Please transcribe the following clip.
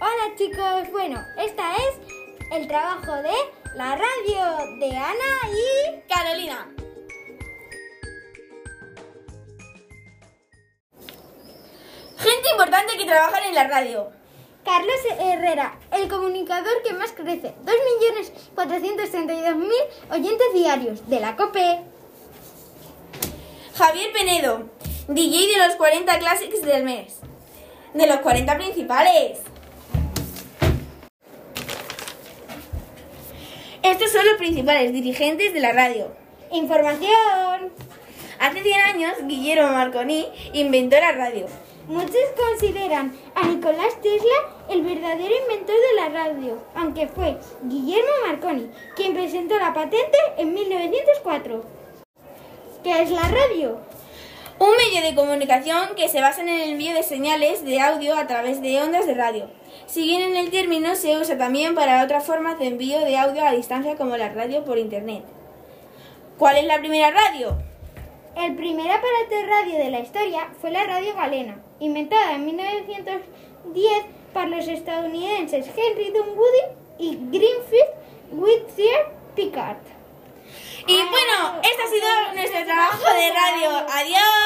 Hola chicos, bueno, esta es el trabajo de la radio de Ana y Carolina. Gente importante que trabaja en la radio. Carlos Herrera, el comunicador que más crece, 2.432.000 oyentes diarios de la COPE. Javier Penedo, DJ de los 40 Classics del mes. De los 40 principales. Estos son los principales dirigentes de la radio. Información. Hace 100 años, Guillermo Marconi inventó la radio. Muchos consideran a Nicolás Tesla el verdadero inventor de la radio, aunque fue Guillermo Marconi quien presentó la patente en 1904. ¿Qué es la radio? Un medio de comunicación que se basa en el envío de señales de audio a través de ondas de radio. Si bien en el término se usa también para otras formas de envío de audio a distancia como la radio por internet. ¿Cuál es la primera radio? El primer aparato de radio de la historia fue la radio galena, inventada en 1910 por los estadounidenses Henry Dunwoody y Greenfield Whittier Picard. Y bueno, este ha sido nuestro trabajo de radio. Adiós.